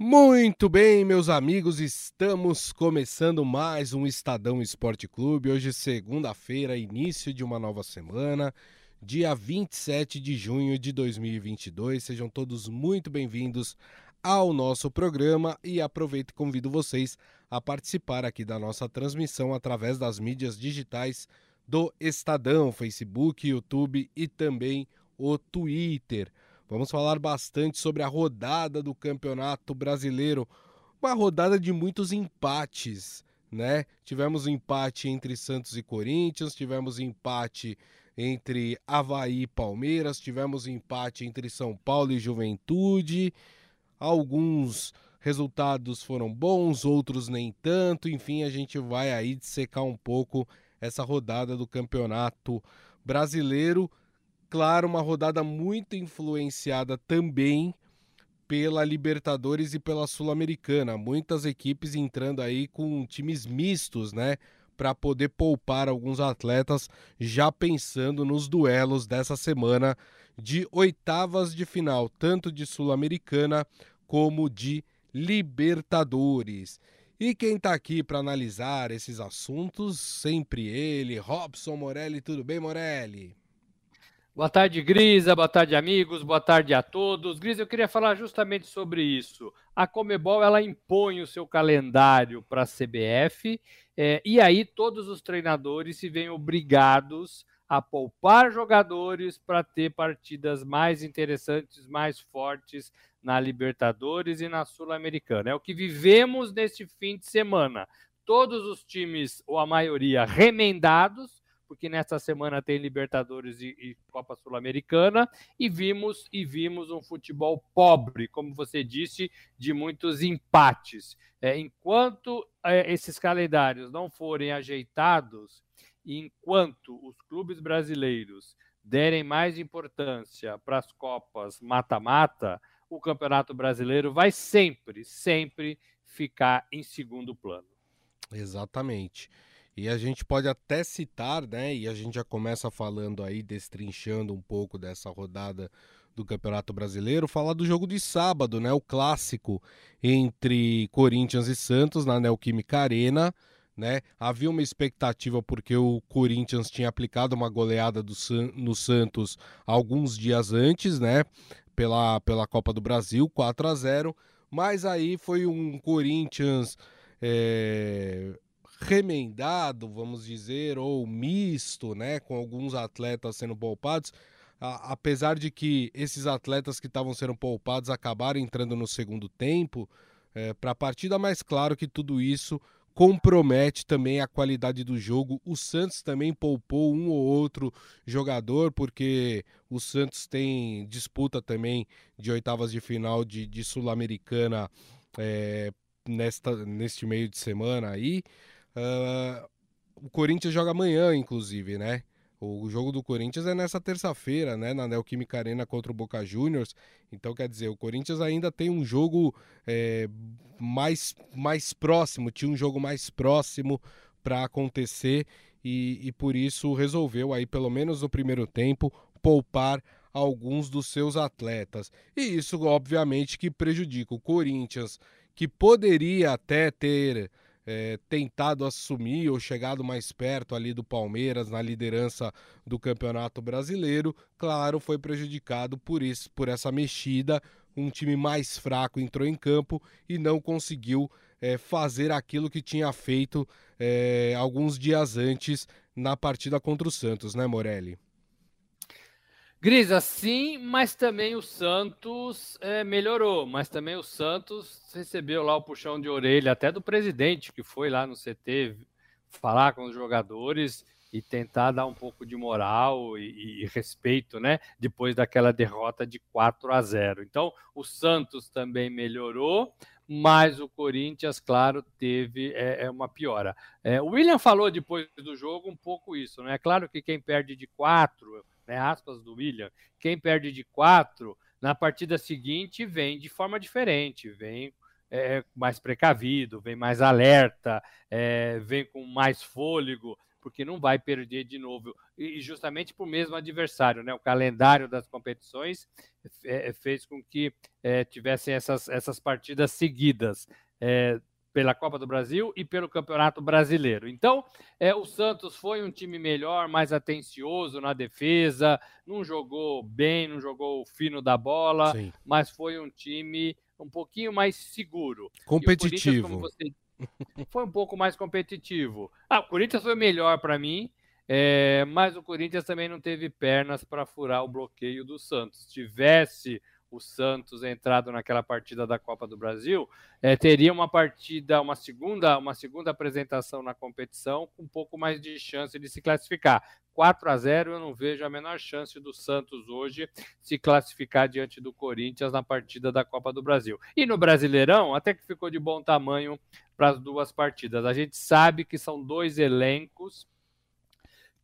Muito bem, meus amigos, estamos começando mais um Estadão Esporte Clube. Hoje, segunda-feira, início de uma nova semana, dia 27 de junho de 2022. Sejam todos muito bem-vindos ao nosso programa e aproveito e convido vocês a participar aqui da nossa transmissão através das mídias digitais do Estadão, Facebook, YouTube e também o Twitter. Vamos falar bastante sobre a rodada do Campeonato Brasileiro, uma rodada de muitos empates, né? Tivemos empate entre Santos e Corinthians, tivemos empate entre Havaí e Palmeiras, tivemos empate entre São Paulo e Juventude. Alguns resultados foram bons, outros nem tanto. Enfim, a gente vai aí dissecar um pouco essa rodada do Campeonato Brasileiro claro, uma rodada muito influenciada também pela Libertadores e pela Sul-Americana. Muitas equipes entrando aí com times mistos, né? Para poder poupar alguns atletas, já pensando nos duelos dessa semana de oitavas de final, tanto de Sul-Americana como de Libertadores. E quem está aqui para analisar esses assuntos, sempre ele, Robson Morelli. Tudo bem, Morelli? Boa tarde, Grisa. Boa tarde, amigos. Boa tarde a todos. Grisa, eu queria falar justamente sobre isso. A Comebol ela impõe o seu calendário para a CBF é, e aí todos os treinadores se veem obrigados a poupar jogadores para ter partidas mais interessantes, mais fortes na Libertadores e na Sul-Americana. É o que vivemos neste fim de semana. Todos os times, ou a maioria, remendados porque nesta semana tem Libertadores e, e Copa Sul-Americana e vimos e vimos um futebol pobre, como você disse, de muitos empates. É, enquanto é, esses calendários não forem ajeitados, enquanto os clubes brasileiros derem mais importância para as Copas mata-mata, o Campeonato Brasileiro vai sempre, sempre ficar em segundo plano. Exatamente. E a gente pode até citar, né? E a gente já começa falando aí, destrinchando um pouco dessa rodada do Campeonato Brasileiro, falar do jogo de sábado, né? O clássico entre Corinthians e Santos na Neoquímica Arena. Né? Havia uma expectativa porque o Corinthians tinha aplicado uma goleada San no Santos alguns dias antes, né? Pela, pela Copa do Brasil, 4 a 0 mas aí foi um Corinthians é, remendado, vamos dizer, ou misto, né, com alguns atletas sendo poupados, a, apesar de que esses atletas que estavam sendo poupados acabaram entrando no segundo tempo, é, para a partida, mais claro que tudo isso compromete também a qualidade do jogo. O Santos também poupou um ou outro jogador, porque o Santos tem disputa também de oitavas de final de, de Sul-Americana é, nesta, neste meio de semana aí. Uh, o Corinthians joga amanhã, inclusive, né? O jogo do Corinthians é nessa terça-feira, né? Na Neoquímica Arena contra o Boca Juniors. Então, quer dizer, o Corinthians ainda tem um jogo é, mais, mais próximo, tinha um jogo mais próximo para acontecer e, e por isso resolveu aí, pelo menos no primeiro tempo, poupar alguns dos seus atletas. E isso, obviamente, que prejudica o Corinthians, que poderia até ter é, tentado assumir ou chegado mais perto ali do Palmeiras na liderança do Campeonato Brasileiro, claro, foi prejudicado por isso, por essa mexida. Um time mais fraco entrou em campo e não conseguiu é, fazer aquilo que tinha feito é, alguns dias antes na partida contra o Santos, né, Morelli? Grisa, sim, mas também o Santos é, melhorou, mas também o Santos recebeu lá o puxão de orelha até do presidente que foi lá no CT falar com os jogadores e tentar dar um pouco de moral e, e, respeito, né? Depois daquela derrota de 4 a 0. Então, o Santos também melhorou, mas o Corinthians, claro, teve é, é uma piora. É, o William falou depois do jogo um pouco isso, né? É claro que quem perde de 4 né, aspas do William, quem perde de quatro, na partida seguinte vem de forma diferente, vem é, mais precavido, vem mais alerta, é, vem com mais fôlego, porque não vai perder de novo, e justamente para o mesmo adversário, né? O calendário das competições é, fez com que é, tivessem essas, essas partidas seguidas. Pela Copa do Brasil e pelo Campeonato Brasileiro. Então, é, o Santos foi um time melhor, mais atencioso na defesa, não jogou bem, não jogou o fino da bola, Sim. mas foi um time um pouquinho mais seguro. Competitivo. Você, foi um pouco mais competitivo. Ah, o Corinthians foi melhor para mim, é, mas o Corinthians também não teve pernas para furar o bloqueio do Santos. Se tivesse o Santos entrado naquela partida da Copa do Brasil, é, teria uma partida, uma segunda, uma segunda apresentação na competição com um pouco mais de chance de se classificar. 4 a 0 eu não vejo a menor chance do Santos hoje se classificar diante do Corinthians na partida da Copa do Brasil. E no Brasileirão, até que ficou de bom tamanho para as duas partidas. A gente sabe que são dois elencos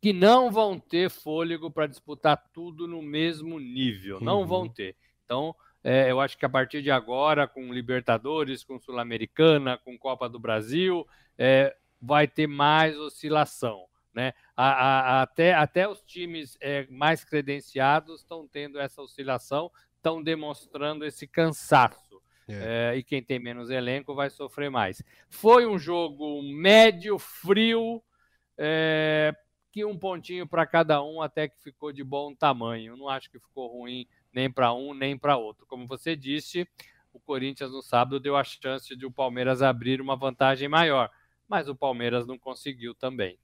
que não vão ter fôlego para disputar tudo no mesmo nível. Não uhum. vão ter. Então, é, eu acho que a partir de agora, com Libertadores, com Sul-Americana, com Copa do Brasil, é, vai ter mais oscilação. Né? A, a, até, até os times é, mais credenciados estão tendo essa oscilação, estão demonstrando esse cansaço. É. É, e quem tem menos elenco vai sofrer mais. Foi um jogo médio, frio, é, que um pontinho para cada um até que ficou de bom tamanho. Não acho que ficou ruim nem para um nem para outro. Como você disse, o Corinthians no sábado deu a chance de o Palmeiras abrir uma vantagem maior, mas o Palmeiras não conseguiu também.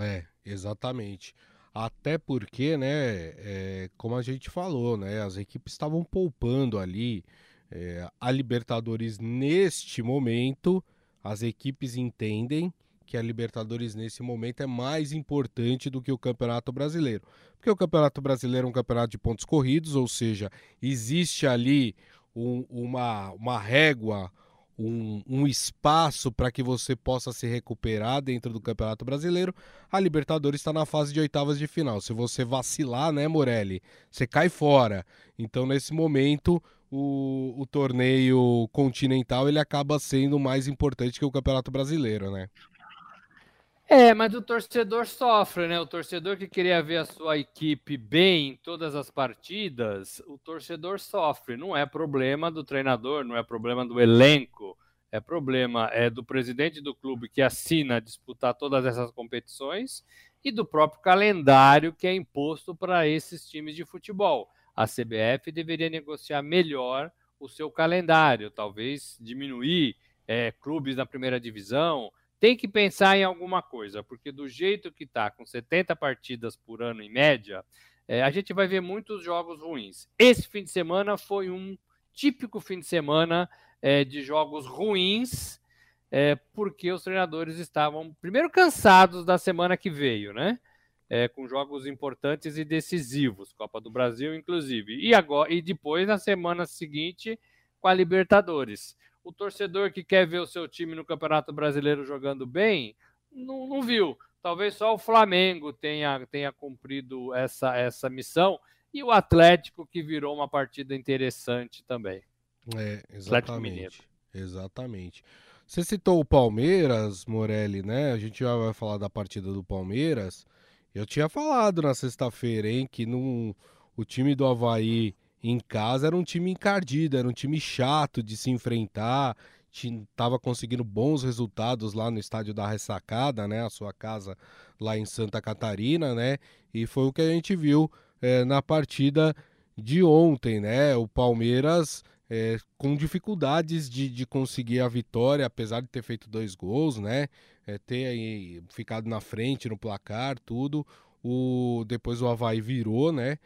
É, exatamente. Até porque, né, é, como a gente falou, né, as equipes estavam poupando ali. É, a Libertadores neste momento, as equipes entendem que a Libertadores nesse momento é mais importante do que o Campeonato Brasileiro. Porque o Campeonato Brasileiro é um campeonato de pontos corridos, ou seja, existe ali um, uma, uma régua, um, um espaço para que você possa se recuperar dentro do Campeonato Brasileiro. A Libertadores está na fase de oitavas de final. Se você vacilar, né, Morelli, você cai fora. Então, nesse momento, o, o torneio continental ele acaba sendo mais importante que o Campeonato Brasileiro, né? É, mas o torcedor sofre, né? O torcedor que queria ver a sua equipe bem em todas as partidas, o torcedor sofre. Não é problema do treinador, não é problema do elenco, é problema é do presidente do clube que assina disputar todas essas competições e do próprio calendário que é imposto para esses times de futebol. A CBF deveria negociar melhor o seu calendário, talvez diminuir é, clubes na primeira divisão tem que pensar em alguma coisa, porque do jeito que está, com 70 partidas por ano em média, é, a gente vai ver muitos jogos ruins. Esse fim de semana foi um típico fim de semana é, de jogos ruins, é, porque os treinadores estavam, primeiro, cansados da semana que veio, né? É, com jogos importantes e decisivos, Copa do Brasil, inclusive. E agora e depois, na semana seguinte, com a Libertadores o torcedor que quer ver o seu time no Campeonato Brasileiro jogando bem, não, não viu. Talvez só o Flamengo tenha, tenha cumprido essa, essa missão e o Atlético que virou uma partida interessante também. É, exatamente. Exatamente. Você citou o Palmeiras, Morelli, né? A gente já vai falar da partida do Palmeiras. Eu tinha falado na sexta-feira, hein, que no, o time do Havaí em casa era um time encardido, era um time chato de se enfrentar, estava conseguindo bons resultados lá no estádio da Ressacada, né, a sua casa lá em Santa Catarina, né, e foi o que a gente viu é, na partida de ontem, né, o Palmeiras é, com dificuldades de, de conseguir a vitória, apesar de ter feito dois gols, né, é, ter aí ficado na frente no placar, tudo, o depois o Havaí virou, né,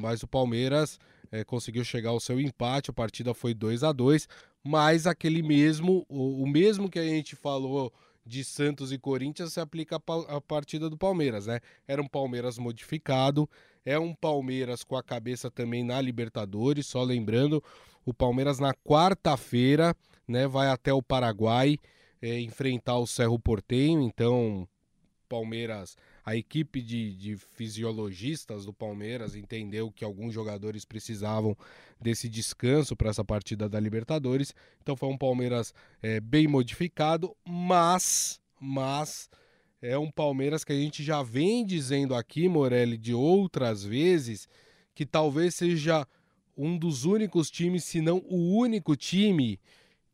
mas o Palmeiras é, conseguiu chegar ao seu empate, a partida foi 2 a 2 mas aquele mesmo, o, o, mesmo que a gente falou de Santos e Corinthians se aplica à partida do Palmeiras, né? Era um Palmeiras modificado, é um Palmeiras com a cabeça também na Libertadores, só lembrando, o Palmeiras na quarta-feira, né, vai até o Paraguai é, enfrentar o Cerro Portenho, então Palmeiras a equipe de, de fisiologistas do Palmeiras entendeu que alguns jogadores precisavam desse descanso para essa partida da Libertadores. Então foi um Palmeiras é, bem modificado, mas, mas é um Palmeiras que a gente já vem dizendo aqui, Morelli, de outras vezes, que talvez seja um dos únicos times, se não o único time,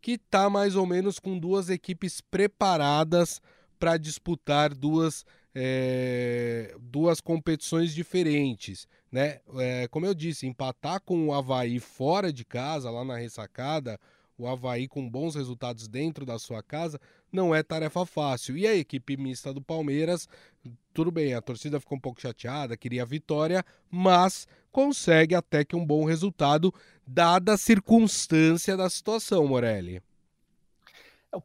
que está mais ou menos com duas equipes preparadas para disputar duas, é, duas competições diferentes. Né? É, como eu disse, empatar com o Havaí fora de casa, lá na ressacada, o Havaí com bons resultados dentro da sua casa, não é tarefa fácil. E a equipe mista do Palmeiras, tudo bem, a torcida ficou um pouco chateada, queria a vitória, mas consegue até que um bom resultado, dada a circunstância da situação, Morelli.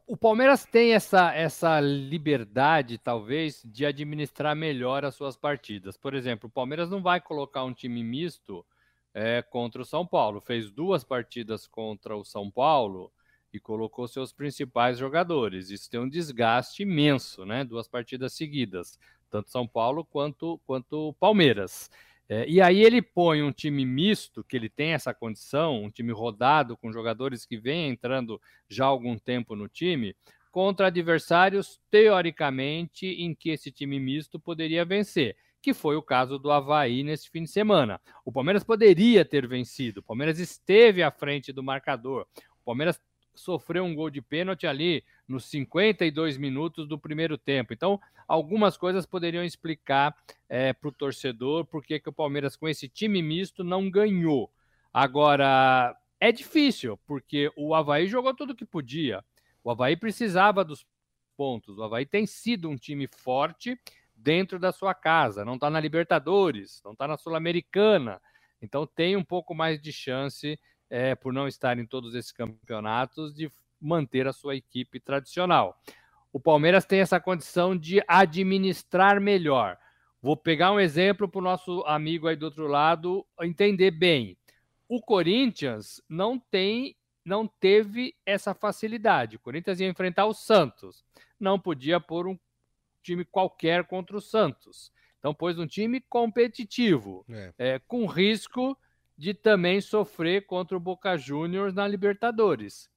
O Palmeiras tem essa, essa liberdade, talvez, de administrar melhor as suas partidas. Por exemplo, o Palmeiras não vai colocar um time misto é, contra o São Paulo. Fez duas partidas contra o São Paulo e colocou seus principais jogadores. Isso tem um desgaste imenso, né? Duas partidas seguidas, tanto São Paulo quanto quanto Palmeiras. É, e aí ele põe um time misto, que ele tem essa condição, um time rodado com jogadores que vêm entrando já há algum tempo no time, contra adversários teoricamente em que esse time misto poderia vencer que foi o caso do Havaí nesse fim de semana. O Palmeiras poderia ter vencido, o Palmeiras esteve à frente do marcador, o Palmeiras sofreu um gol de pênalti ali nos 52 minutos do primeiro tempo. Então, algumas coisas poderiam explicar é, para o torcedor por que o Palmeiras, com esse time misto, não ganhou. Agora, é difícil, porque o Havaí jogou tudo que podia. O Havaí precisava dos pontos. O Havaí tem sido um time forte dentro da sua casa, não está na Libertadores, não está na Sul-Americana. Então tem um pouco mais de chance, é, por não estar em todos esses campeonatos, de manter a sua equipe tradicional. O Palmeiras tem essa condição de administrar melhor. Vou pegar um exemplo para o nosso amigo aí do outro lado entender bem. O Corinthians não tem, não teve essa facilidade. O Corinthians ia enfrentar o Santos. Não podia pôr um time qualquer contra o Santos. Então pôs um time competitivo, é. É, com risco de também sofrer contra o Boca Juniors na Libertadores.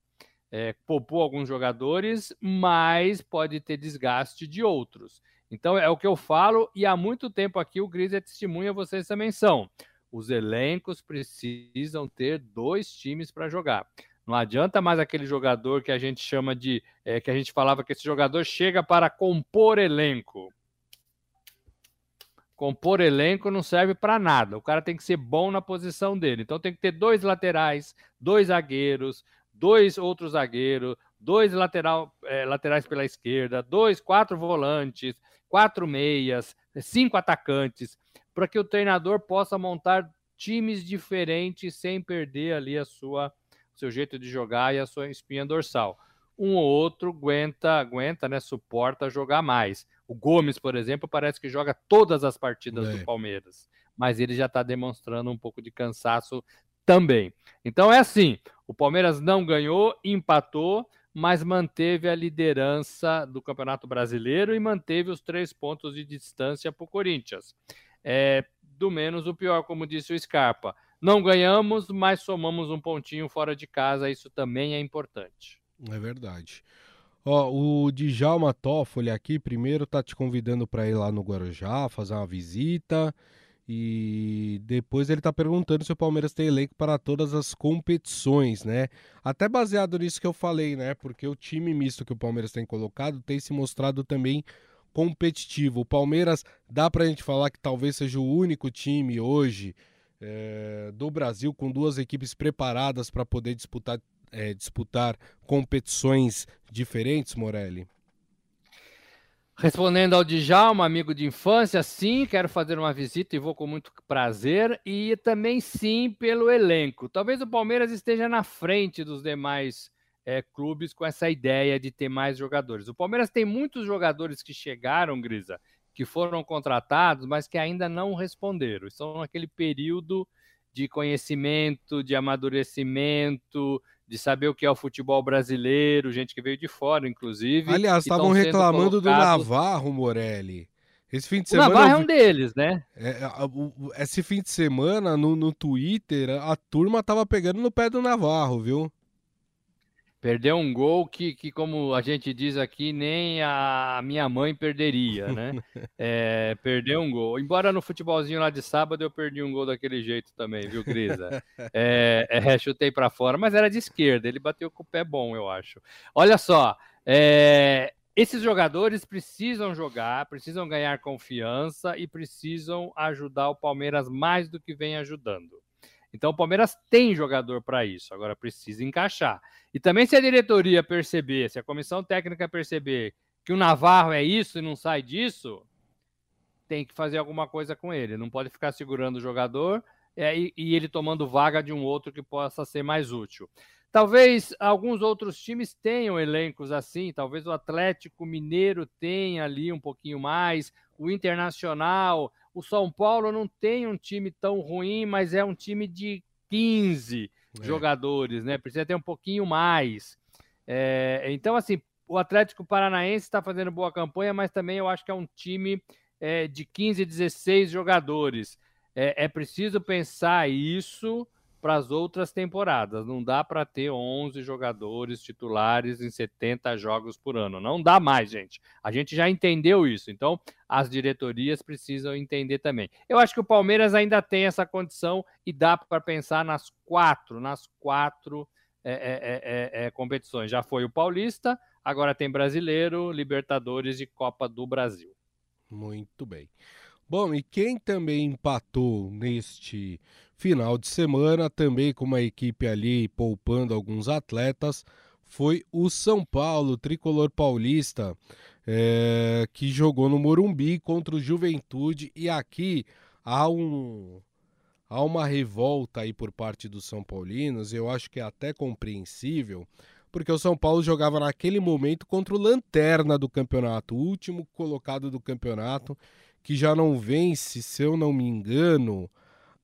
É, poupou alguns jogadores, mas pode ter desgaste de outros. Então é o que eu falo, e há muito tempo aqui o Gris é testemunha, vocês também são. Os elencos precisam ter dois times para jogar. Não adianta mais aquele jogador que a gente chama de. É, que a gente falava que esse jogador chega para compor elenco. Compor elenco não serve para nada. O cara tem que ser bom na posição dele. Então tem que ter dois laterais, dois zagueiros, dois outros zagueiros, dois lateral, é, laterais pela esquerda, dois, quatro volantes, quatro meias, cinco atacantes, para que o treinador possa montar times diferentes sem perder ali a sua seu jeito de jogar e a sua espinha dorsal. Um ou outro aguenta, aguenta, né, suporta jogar mais. O Gomes, por exemplo, parece que joga todas as partidas é. do Palmeiras, mas ele já está demonstrando um pouco de cansaço também. Então é assim: o Palmeiras não ganhou, empatou, mas manteve a liderança do Campeonato Brasileiro e manteve os três pontos de distância para o Corinthians. É, do menos o pior, como disse o Scarpa. Não ganhamos, mas somamos um pontinho fora de casa, isso também é importante. É verdade. Ó, o Djalma Toffoli aqui, primeiro tá te convidando para ir lá no Guarujá, fazer uma visita. E depois ele tá perguntando se o Palmeiras tem elenco para todas as competições, né? Até baseado nisso que eu falei, né? Porque o time misto que o Palmeiras tem colocado tem se mostrado também competitivo. O Palmeiras, dá pra gente falar que talvez seja o único time hoje é, do Brasil com duas equipes preparadas para poder disputar, é, disputar competições diferentes, Morelli? Respondendo ao Djalma, amigo de infância, sim, quero fazer uma visita e vou com muito prazer. E também sim pelo elenco. Talvez o Palmeiras esteja na frente dos demais é, clubes com essa ideia de ter mais jogadores. O Palmeiras tem muitos jogadores que chegaram, Grisa, que foram contratados, mas que ainda não responderam. Estão naquele período de conhecimento, de amadurecimento, de saber o que é o futebol brasileiro, gente que veio de fora, inclusive. Aliás, estavam reclamando colocados... do Navarro, Morelli. Esse fim de semana. O Navarro é um deles, né? É, esse fim de semana, no, no Twitter, a turma tava pegando no pé do Navarro, viu? Perdeu um gol que, que, como a gente diz aqui, nem a minha mãe perderia, né? É, perdeu um gol. Embora no futebolzinho lá de sábado eu perdi um gol daquele jeito também, viu, Grisa? É, é, chutei para fora, mas era de esquerda. Ele bateu com o pé bom, eu acho. Olha só, é, esses jogadores precisam jogar, precisam ganhar confiança e precisam ajudar o Palmeiras mais do que vem ajudando. Então o Palmeiras tem jogador para isso, agora precisa encaixar. E também se a diretoria perceber, se a comissão técnica perceber que o Navarro é isso e não sai disso, tem que fazer alguma coisa com ele. Não pode ficar segurando o jogador é, e, e ele tomando vaga de um outro que possa ser mais útil. Talvez alguns outros times tenham elencos assim, talvez o Atlético Mineiro tenha ali um pouquinho mais, o Internacional, o São Paulo não tem um time tão ruim, mas é um time de 15 é. jogadores, né? Precisa ter um pouquinho mais. É, então, assim, o Atlético Paranaense está fazendo boa campanha, mas também eu acho que é um time é, de 15, 16 jogadores. É, é preciso pensar isso para as outras temporadas. Não dá para ter 11 jogadores titulares em 70 jogos por ano. Não dá mais, gente. A gente já entendeu isso. Então, as diretorias precisam entender também. Eu acho que o Palmeiras ainda tem essa condição e dá para pensar nas quatro, nas quatro é, é, é, é, competições. Já foi o Paulista, agora tem Brasileiro, Libertadores e Copa do Brasil. Muito bem. Bom, e quem também empatou neste final de semana, também com uma equipe ali poupando alguns atletas, foi o São Paulo, tricolor paulista, é, que jogou no Morumbi contra o Juventude. E aqui há, um, há uma revolta aí por parte dos São Paulinos, eu acho que é até compreensível, porque o São Paulo jogava naquele momento contra o Lanterna do campeonato, o último colocado do campeonato, que já não vence, se eu não me engano,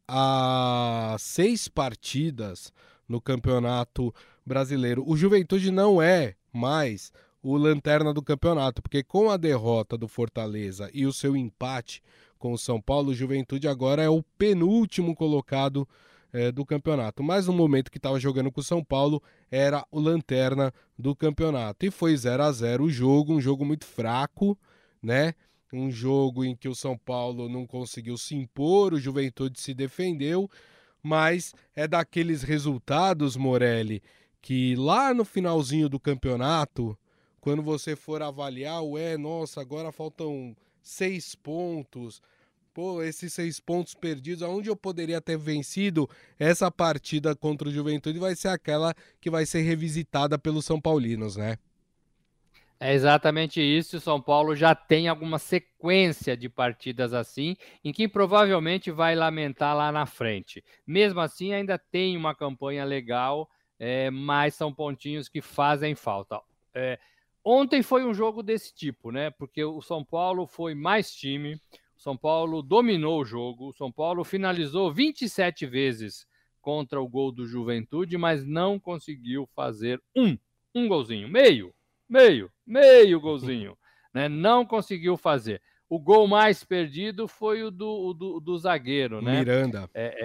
a seis partidas no Campeonato Brasileiro. O Juventude não é mais o lanterna do campeonato, porque com a derrota do Fortaleza e o seu empate com o São Paulo, o Juventude agora é o penúltimo colocado é, do campeonato. Mas no momento que estava jogando com o São Paulo, era o lanterna do campeonato. E foi 0 a 0 o jogo, um jogo muito fraco, né? Um jogo em que o São Paulo não conseguiu se impor, o Juventude se defendeu, mas é daqueles resultados, Morelli, que lá no finalzinho do campeonato, quando você for avaliar, ué, nossa, agora faltam seis pontos. Pô, esses seis pontos perdidos, aonde eu poderia ter vencido essa partida contra o Juventude vai ser aquela que vai ser revisitada pelos São Paulinos, né? É exatamente isso. O São Paulo já tem alguma sequência de partidas assim, em que provavelmente vai lamentar lá na frente. Mesmo assim, ainda tem uma campanha legal, é, mas são pontinhos que fazem falta. É, ontem foi um jogo desse tipo, né? Porque o São Paulo foi mais time, o São Paulo dominou o jogo, o São Paulo finalizou 27 vezes contra o gol do Juventude, mas não conseguiu fazer um, um golzinho, meio meio, meio golzinho, né? Não conseguiu fazer. O gol mais perdido foi o do, o do, do, zagueiro, né? Miranda. É,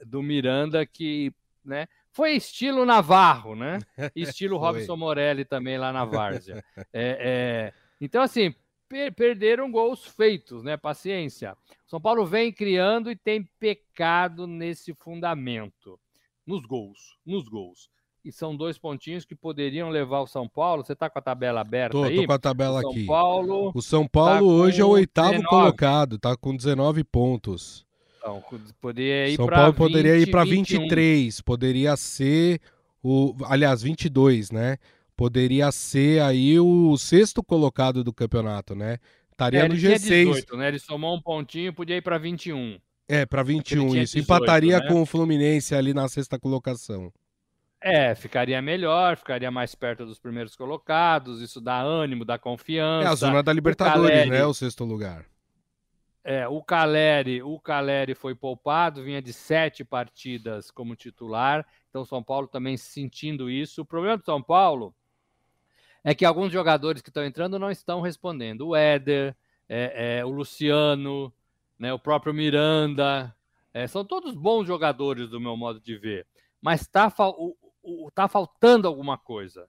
é, do Miranda, que né, foi estilo Navarro, né? Estilo Robson Morelli também lá na Várzea. É, é, então, assim, per perderam gols feitos, né? Paciência. São Paulo vem criando e tem pecado nesse fundamento. Nos gols, nos gols e são dois pontinhos que poderiam levar o São Paulo. Você está com a tabela aberta tô, aí? Tô com a tabela o São aqui. Paulo o São Paulo tá hoje é o oitavo 19. colocado, tá com 19 pontos. Então, poderia ir São Paulo poderia ir para 23, poderia ser o, aliás, 22, né? Poderia ser aí o sexto colocado do campeonato, né? Estaria é, no G6. 18, né? Ele somou um pontinho, podia ir para 21. É, para 21 isso. 18, Empataria né? com o Fluminense ali na sexta colocação. É, ficaria melhor, ficaria mais perto dos primeiros colocados, isso dá ânimo, dá confiança. É a zona da Libertadores, Caleri, né? O sexto lugar. É, o Caleri, o Caleri foi poupado, vinha de sete partidas como titular, então São Paulo também sentindo isso. O problema do São Paulo é que alguns jogadores que estão entrando não estão respondendo. O Éder, é, é, o Luciano, né, o próprio Miranda, é, são todos bons jogadores do meu modo de ver. Mas tá, o, o, tá faltando alguma coisa.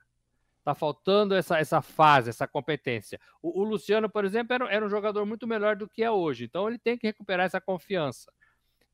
Tá faltando essa, essa fase, essa competência. O, o Luciano, por exemplo, era, era, um jogador muito melhor do que é hoje. Então ele tem que recuperar essa confiança.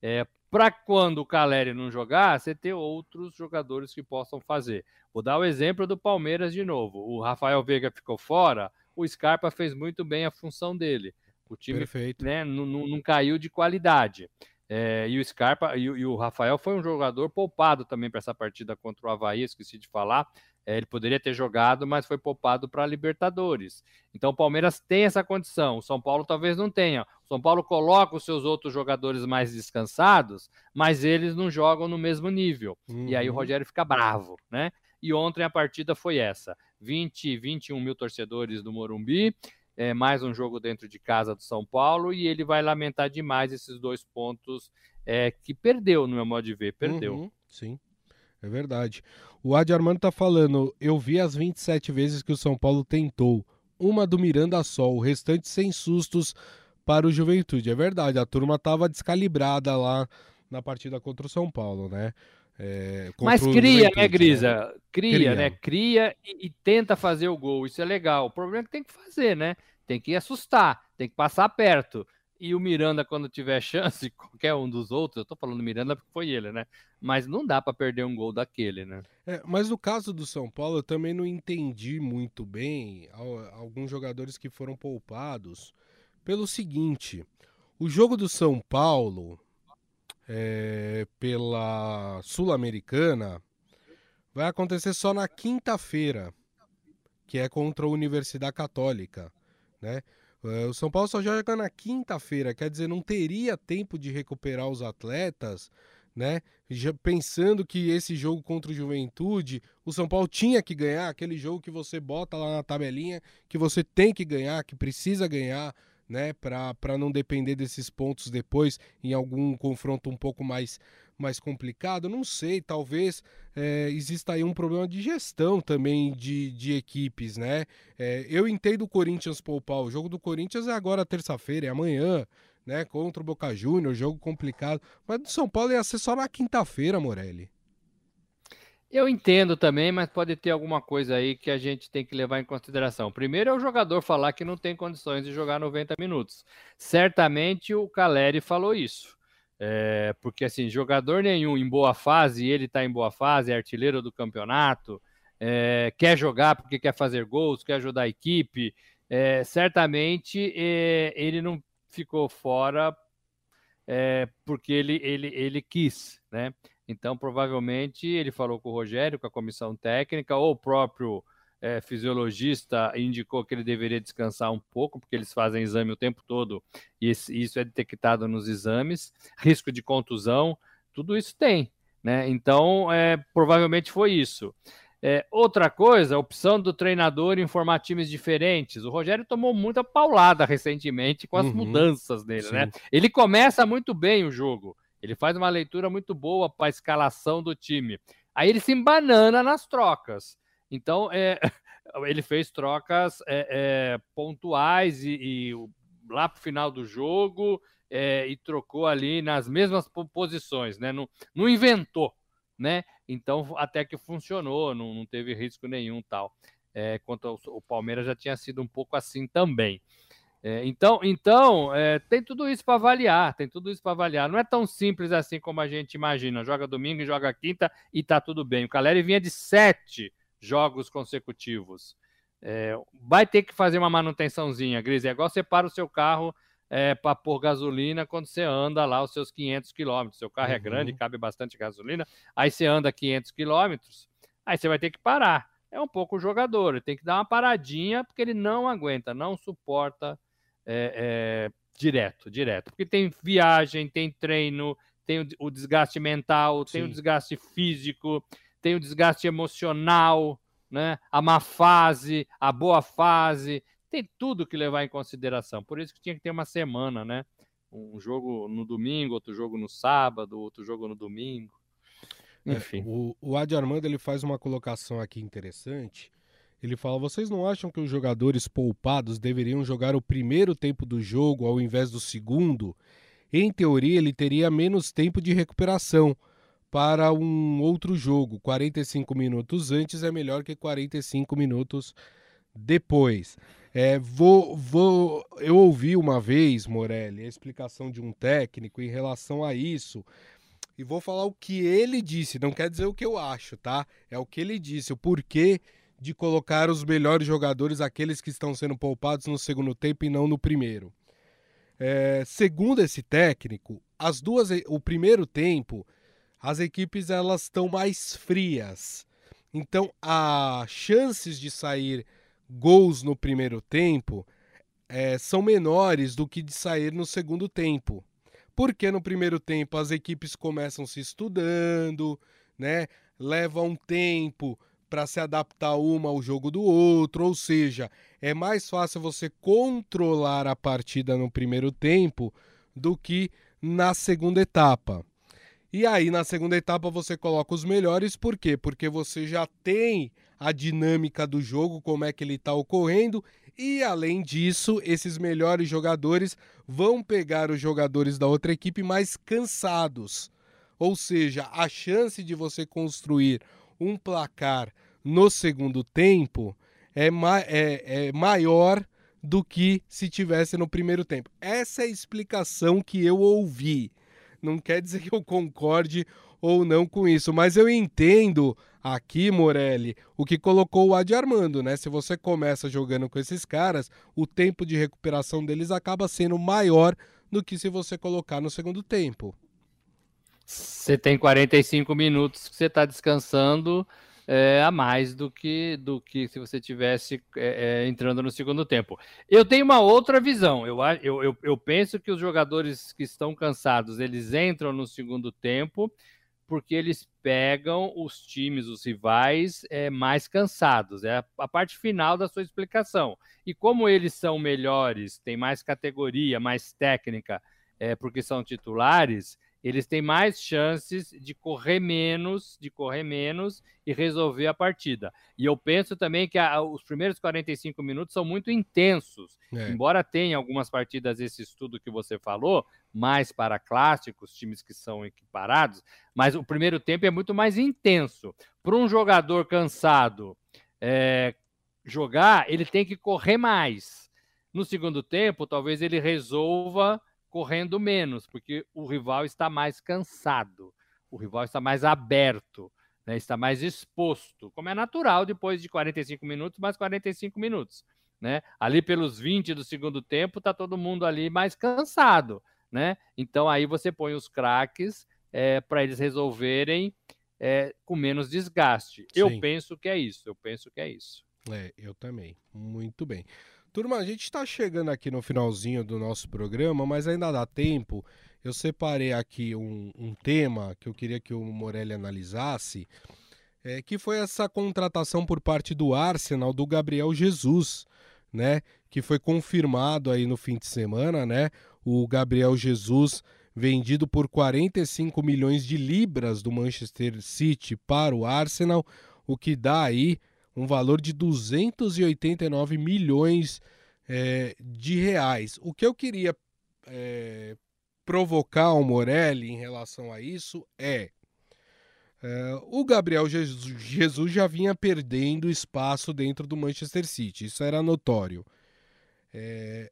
É, para quando o Caleri não jogar, você ter outros jogadores que possam fazer. Vou dar o exemplo do Palmeiras de novo. O Rafael Veiga ficou fora, o Scarpa fez muito bem a função dele. O time né, não, não caiu de qualidade. É, e o Scarpa e, e, o Rafael foi um jogador poupado também para essa partida contra o Havaí, esqueci de falar. É, ele poderia ter jogado, mas foi poupado para a Libertadores. Então o Palmeiras tem essa condição. O São Paulo talvez não tenha. O São Paulo coloca os seus outros jogadores mais descansados, mas eles não jogam no mesmo nível. Uhum. E aí o uhum. Rogério fica bravo, né? E ontem a partida foi essa: 20, 21 mil torcedores do Morumbi é, mais um jogo dentro de casa do São Paulo e ele vai lamentar demais esses dois pontos é, que perdeu, no meu modo de ver, perdeu. Uhum, sim, é verdade. O Adi Armando tá falando, eu vi as 27 vezes que o São Paulo tentou, uma do Miranda só, o restante sem sustos para o Juventude. É verdade, a turma tava descalibrada lá na partida contra o São Paulo, né? É, Mas cria, né, Grisa? Né? Cria, cria, né? Cria e, e, tenta fazer o gol. Isso é legal. O problema é que tem que fazer, né? Tem que assustar, tem que passar perto. E o Miranda, quando tiver chance, qualquer um dos outros, eu tô falando Miranda porque foi ele, né? Mas não dá para perder um gol daquele, né? É, mas no caso do São Paulo, eu também não entendi muito bem alguns jogadores que foram poupados pelo seguinte: o jogo do São Paulo é, pela Sul-Americana vai acontecer só na quinta-feira, que é contra a Universidade Católica, né? É, o São Paulo só joga na quinta-feira, quer dizer, não teria tempo de recuperar os atletas, né? Já pensando que esse jogo contra o Juventude, o São Paulo tinha que ganhar, aquele jogo que você bota lá na tabelinha, que você tem que ganhar, que precisa ganhar, né, para não depender desses pontos depois em algum confronto um pouco mais, mais complicado. Não sei, talvez é, exista aí um problema de gestão também de, de equipes, né? É, eu entendo o Corinthians poupar. O jogo do Corinthians é agora terça-feira, é amanhã, né? Contra o Boca Juniors, jogo complicado. Mas do São Paulo ia ser só na quinta-feira, Morelli. Eu entendo também, mas pode ter alguma coisa aí que a gente tem que levar em consideração. Primeiro é o jogador falar que não tem condições de jogar 90 minutos. Certamente o Caleri falou isso. É, porque assim, jogador nenhum em boa fase, ele está em boa fase, é artilheiro do campeonato, é, quer jogar porque quer fazer gols, quer ajudar a equipe. É, certamente é, ele não ficou fora é, porque ele, ele, ele quis, né? Então, provavelmente, ele falou com o Rogério, com a comissão técnica, ou o próprio é, fisiologista indicou que ele deveria descansar um pouco, porque eles fazem exame o tempo todo e isso é detectado nos exames. Risco de contusão, tudo isso tem. Né? Então, é, provavelmente foi isso. É, outra coisa, a opção do treinador em formar times diferentes. O Rogério tomou muita paulada recentemente com as uhum, mudanças dele, né? Ele começa muito bem o jogo. Ele faz uma leitura muito boa para a escalação do time. Aí ele se embanana nas trocas. Então, é, ele fez trocas é, é, pontuais e, e lá para o final do jogo é, e trocou ali nas mesmas posições, né? Não, não inventou, né? Então, até que funcionou, não, não teve risco nenhum tal. É, quanto ao, o Palmeiras já tinha sido um pouco assim também. É, então, então é, tem tudo isso para avaliar, tem tudo isso para avaliar. Não é tão simples assim como a gente imagina. Joga domingo e joga quinta e tá tudo bem. O Caleri vinha de sete jogos consecutivos. É, vai ter que fazer uma manutençãozinha, Gris. É igual você para o seu carro é, para pôr gasolina quando você anda lá os seus 500 quilômetros. Seu carro é uhum. é grande, cabe bastante gasolina. Aí você anda 500 quilômetros, aí você vai ter que parar. É um pouco o jogador, ele tem que dar uma paradinha porque ele não aguenta, não suporta é, é, direto, direto. Porque tem viagem, tem treino, tem o desgaste mental, Sim. tem o desgaste físico, tem o desgaste emocional, né? a má fase, a boa fase, tem tudo que levar em consideração. Por isso que tinha que ter uma semana, né? Um jogo no domingo, outro jogo no sábado, outro jogo no domingo. É, Enfim. É, o, o Adi Armando ele faz uma colocação aqui interessante ele fala: vocês não acham que os jogadores poupados deveriam jogar o primeiro tempo do jogo ao invés do segundo? Em teoria, ele teria menos tempo de recuperação para um outro jogo. 45 minutos antes é melhor que 45 minutos depois. É, vou, vou, eu ouvi uma vez, Morelli, a explicação de um técnico em relação a isso. E vou falar o que ele disse, não quer dizer o que eu acho, tá? É o que ele disse, o porquê de colocar os melhores jogadores, aqueles que estão sendo poupados no segundo tempo e não no primeiro. É, segundo esse técnico, as duas, o primeiro tempo, as equipes elas estão mais frias. Então, as chances de sair gols no primeiro tempo é, são menores do que de sair no segundo tempo. Porque no primeiro tempo as equipes começam se estudando, né? Leva um tempo para se adaptar uma ao jogo do outro, ou seja, é mais fácil você controlar a partida no primeiro tempo do que na segunda etapa. E aí, na segunda etapa, você coloca os melhores, por quê? Porque você já tem a dinâmica do jogo, como é que ele está ocorrendo, e além disso, esses melhores jogadores vão pegar os jogadores da outra equipe mais cansados. Ou seja, a chance de você construir um placar no segundo tempo é, ma é, é maior do que se tivesse no primeiro tempo. Essa é a explicação que eu ouvi. Não quer dizer que eu concorde ou não com isso, mas eu entendo aqui, Morelli, o que colocou o Adi Armando, né? Se você começa jogando com esses caras, o tempo de recuperação deles acaba sendo maior do que se você colocar no segundo tempo. Você tem 45 minutos que você está descansando é, a mais do que do que se você tivesse é, entrando no segundo tempo. Eu tenho uma outra visão. Eu, eu, eu, eu penso que os jogadores que estão cansados eles entram no segundo tempo porque eles pegam os times, os rivais, é, mais cansados. É a, a, parte final da sua explicação. E como eles são melhores, têm mais categoria, mais técnica, é, porque são titulares, eles têm mais chances de correr menos, de correr menos e resolver a partida. E eu penso também que a, os primeiros 45 minutos são muito intensos. É. Embora tenha algumas partidas esse estudo que você falou, mais para clássicos, times que são equiparados, mas o primeiro tempo é muito mais intenso. Para um jogador cansado é, jogar, ele tem que correr mais. No segundo tempo, talvez ele resolva correndo menos, porque o rival está mais cansado, o rival está mais aberto, né, está mais exposto, como é natural depois de 45 minutos, mais 45 minutos. Né? Ali pelos 20 do segundo tempo, está todo mundo ali mais cansado. Né? Então aí você põe os craques é, para eles resolverem é, com menos desgaste. Sim. Eu penso que é isso, eu penso que é isso. É, eu também. Muito bem. Turma, a gente está chegando aqui no finalzinho do nosso programa, mas ainda dá tempo. Eu separei aqui um, um tema que eu queria que o Morelli analisasse, é, que foi essa contratação por parte do Arsenal do Gabriel Jesus, né? Que foi confirmado aí no fim de semana, né? O Gabriel Jesus vendido por 45 milhões de libras do Manchester City para o Arsenal, o que dá aí um valor de 289 milhões é, de reais. O que eu queria é, provocar o Morelli em relação a isso é, é o Gabriel Jesus, Jesus, já vinha perdendo espaço dentro do Manchester City, isso era notório. É,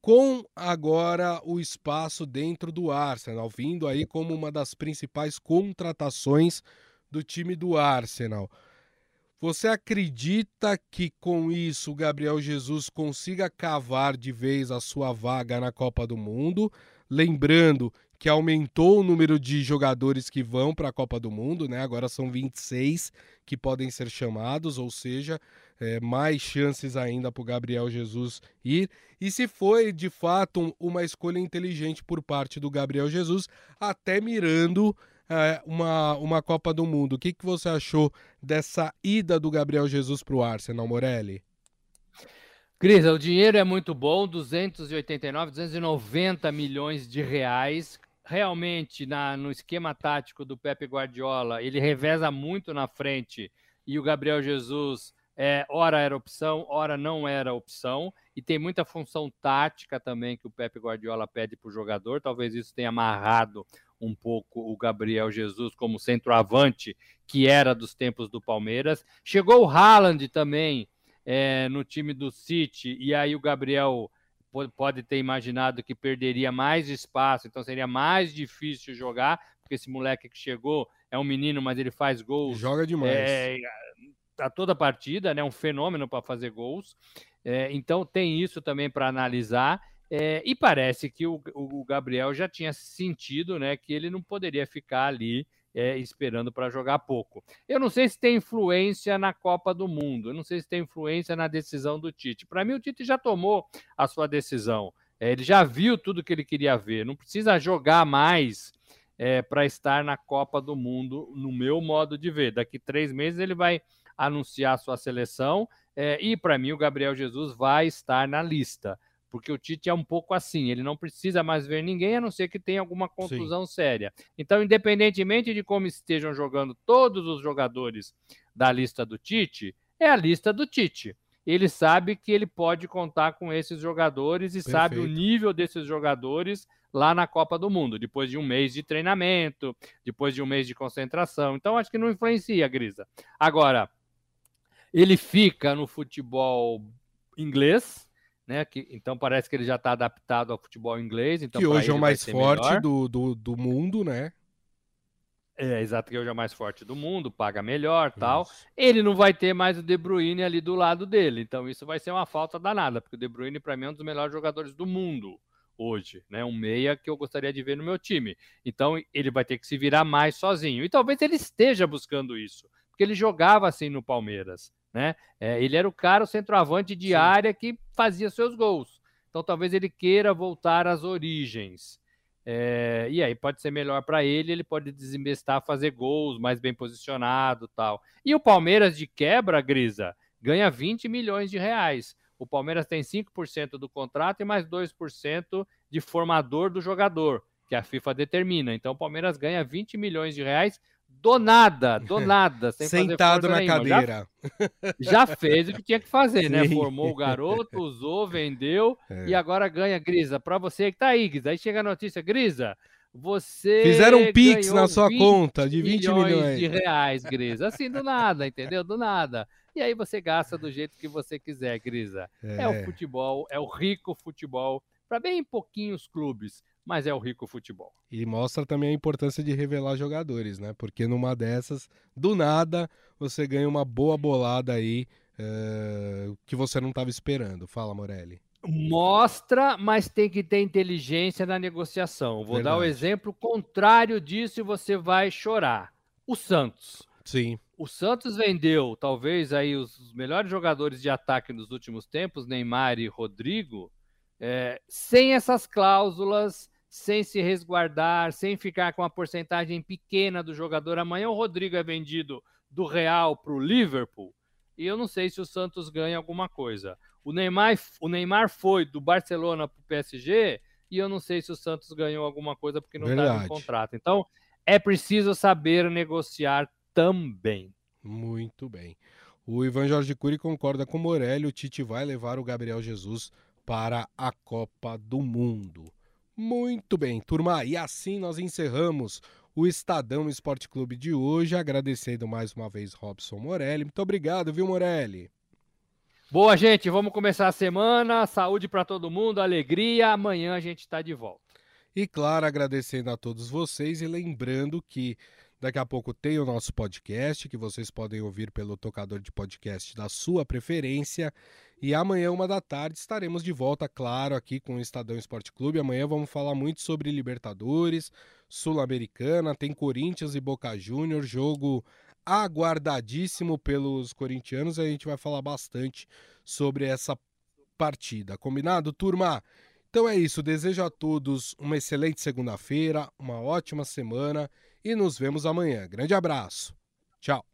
com agora o espaço dentro do Arsenal, vindo aí como uma das principais contratações do time do Arsenal. Você acredita que com isso o Gabriel Jesus consiga cavar de vez a sua vaga na Copa do Mundo? Lembrando que aumentou o número de jogadores que vão para a Copa do Mundo, né? Agora são 26 que podem ser chamados, ou seja, é, mais chances ainda para o Gabriel Jesus ir. E se foi de fato uma escolha inteligente por parte do Gabriel Jesus, até mirando é, uma, uma Copa do Mundo. O que, que você achou dessa ida do Gabriel Jesus para o Arsenal, Morelli? Cris, o dinheiro é muito bom, 289, 290 milhões de reais. Realmente, na, no esquema tático do Pepe Guardiola, ele reveza muito na frente e o Gabriel Jesus, é, ora era opção, ora não era opção. E tem muita função tática também que o Pepe Guardiola pede para o jogador. Talvez isso tenha amarrado um pouco o Gabriel Jesus como centroavante, que era dos tempos do Palmeiras. Chegou o Haaland também é, no time do City, e aí o Gabriel pode ter imaginado que perderia mais espaço, então seria mais difícil jogar, porque esse moleque que chegou é um menino, mas ele faz gols. Joga demais. É, a toda partida, né? Um fenômeno para fazer gols. É, então tem isso também para analisar. É, e parece que o, o, Gabriel já tinha sentido né, que ele não poderia ficar ali é, esperando para jogar pouco. Eu não sei se tem influência na Copa do Mundo, eu não sei se tem influência na decisão do Tite. Para mim, o Tite já tomou a sua decisão. É, ele já viu tudo que ele queria ver. Não precisa jogar mais é, para estar na Copa do Mundo, no meu modo de ver. Daqui três meses ele vai anunciar a sua seleção é, e, para mim, o Gabriel Jesus vai estar na lista porque o Tite é um pouco assim, ele não precisa mais ver ninguém a não ser que tenha alguma contusão Sim. séria. Então, independentemente de como estejam jogando todos os jogadores da lista do Tite, é a lista do Tite. Ele sabe que ele pode contar com esses jogadores e Perfeito. sabe o nível desses jogadores lá na Copa do Mundo, depois de um mês de treinamento, depois de um mês de concentração. Então, acho que não influencia, Grisa. Agora, ele fica no futebol inglês, né? Que, então parece que ele já está adaptado ao futebol inglês. Então que hoje é o mais forte do, do, do, mundo, né? É, exato, que hoje é o mais forte do mundo, paga melhor tal. Ele não vai ter mais o De Bruyne ali do lado dele. Então isso vai ser uma falta danada, porque o De Bruyne, para mim, é um dos melhores jogadores do mundo hoje, né? Um meia que eu gostaria de ver no meu time. Então ele vai ter que se virar mais sozinho. E talvez ele esteja buscando isso, porque ele jogava assim no Palmeiras. Né? É, ele era o cara, o centroavante de Sim. área que fazia seus gols. Então talvez ele queira voltar às origens. É, e aí pode ser melhor para ele, ele pode desinvestar, fazer gols, mais bem posicionado tal. E o Palmeiras de quebra, Grisa, ganha 20 milhões de reais. O Palmeiras tem 5% do contrato e mais 2% de formador do jogador, que a FIFA determina. Então o Palmeiras ganha 20 milhões de reais do nada, do nada, sem Sentado na nenhuma. cadeira. Já, já, fez o que tinha que fazer, né? Sim. né? Formou o garoto, usou, vendeu é. e agora ganha Grisa. Para você que tá aí, Grisa, aí chega a notícia, Grisa, você fizeram um pix na sua conta de 20 milhões, milhões de reais, Grisa. Assim do nada, entendeu? Do nada. E aí você gasta do jeito que você quiser, Grisa. É, é o futebol, é o rico futebol para bem pouquinhos clubes mas é o rico futebol. E mostra também a importância de revelar jogadores, né? Porque numa dessas, do nada, você ganha uma boa bolada aí uh, que você não estava esperando. Fala, Morelli. Mostra, mas tem que ter inteligência na negociação. Vou Verdade. dar o exemplo contrário disso e você vai chorar. O Santos. Sim. O Santos vendeu talvez aí os melhores jogadores de ataque nos últimos tempos, Neymar e Rodrigo, é, sem essas cláusulas, sem se resguardar, sem ficar com uma porcentagem pequena do jogador. Amanhã o Rodrigo é vendido do Real para o Liverpool e eu não sei se o Santos ganha alguma coisa. O Neymar, o Neymar foi do Barcelona para o PSG e eu não sei se o Santos ganhou alguma coisa porque não está no contrato. Então é preciso saber negociar também. Muito bem. O Ivan Jorge Cury concorda com o Morelli. O Tite vai levar o Gabriel Jesus para a Copa do Mundo. Muito bem, turma, e assim nós encerramos o Estadão Esporte Clube de hoje, agradecendo mais uma vez Robson Morelli. Muito obrigado, viu, Morelli? Boa, gente, vamos começar a semana. Saúde para todo mundo, alegria. Amanhã a gente está de volta. E claro, agradecendo a todos vocês e lembrando que daqui a pouco tem o nosso podcast, que vocês podem ouvir pelo tocador de podcast da sua preferência. E amanhã, uma da tarde, estaremos de volta, claro, aqui com o Estadão Esporte Clube. Amanhã vamos falar muito sobre Libertadores, Sul-Americana, tem Corinthians e Boca Júnior, jogo aguardadíssimo pelos corintianos. A gente vai falar bastante sobre essa partida. Combinado, turma? Então é isso. Desejo a todos uma excelente segunda-feira, uma ótima semana e nos vemos amanhã. Grande abraço. Tchau.